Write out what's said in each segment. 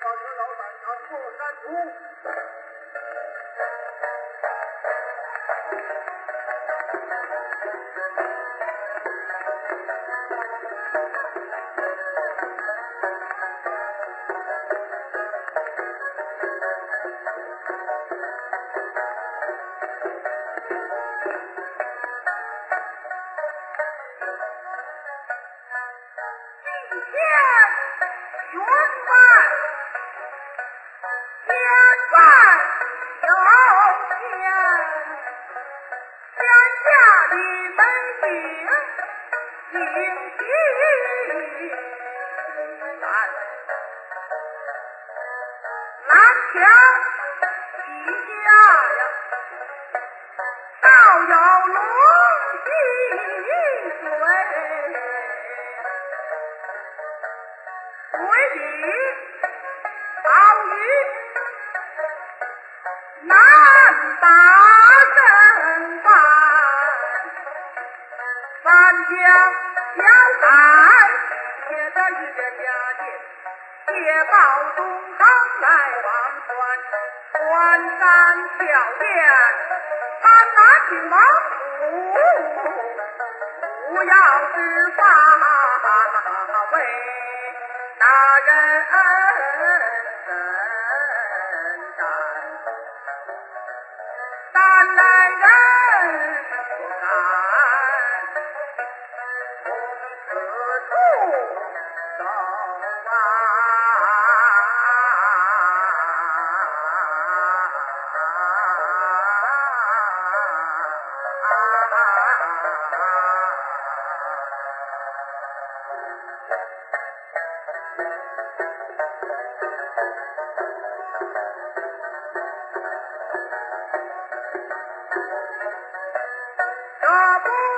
把他老板唐破三出。Yeah! 瞧几家呀，倒有龙戏水，水底捞鱼，难打胜败。三江两海，也在一个家境。夜到中堂来王官，官山小殿，他拿起王府，不要吃饭，为大人？Oh,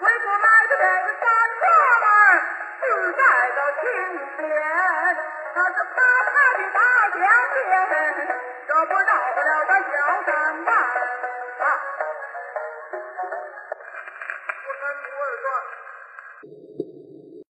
为何来的这个三哥们自带的金闲他是八抬的大将军这不饶不了他小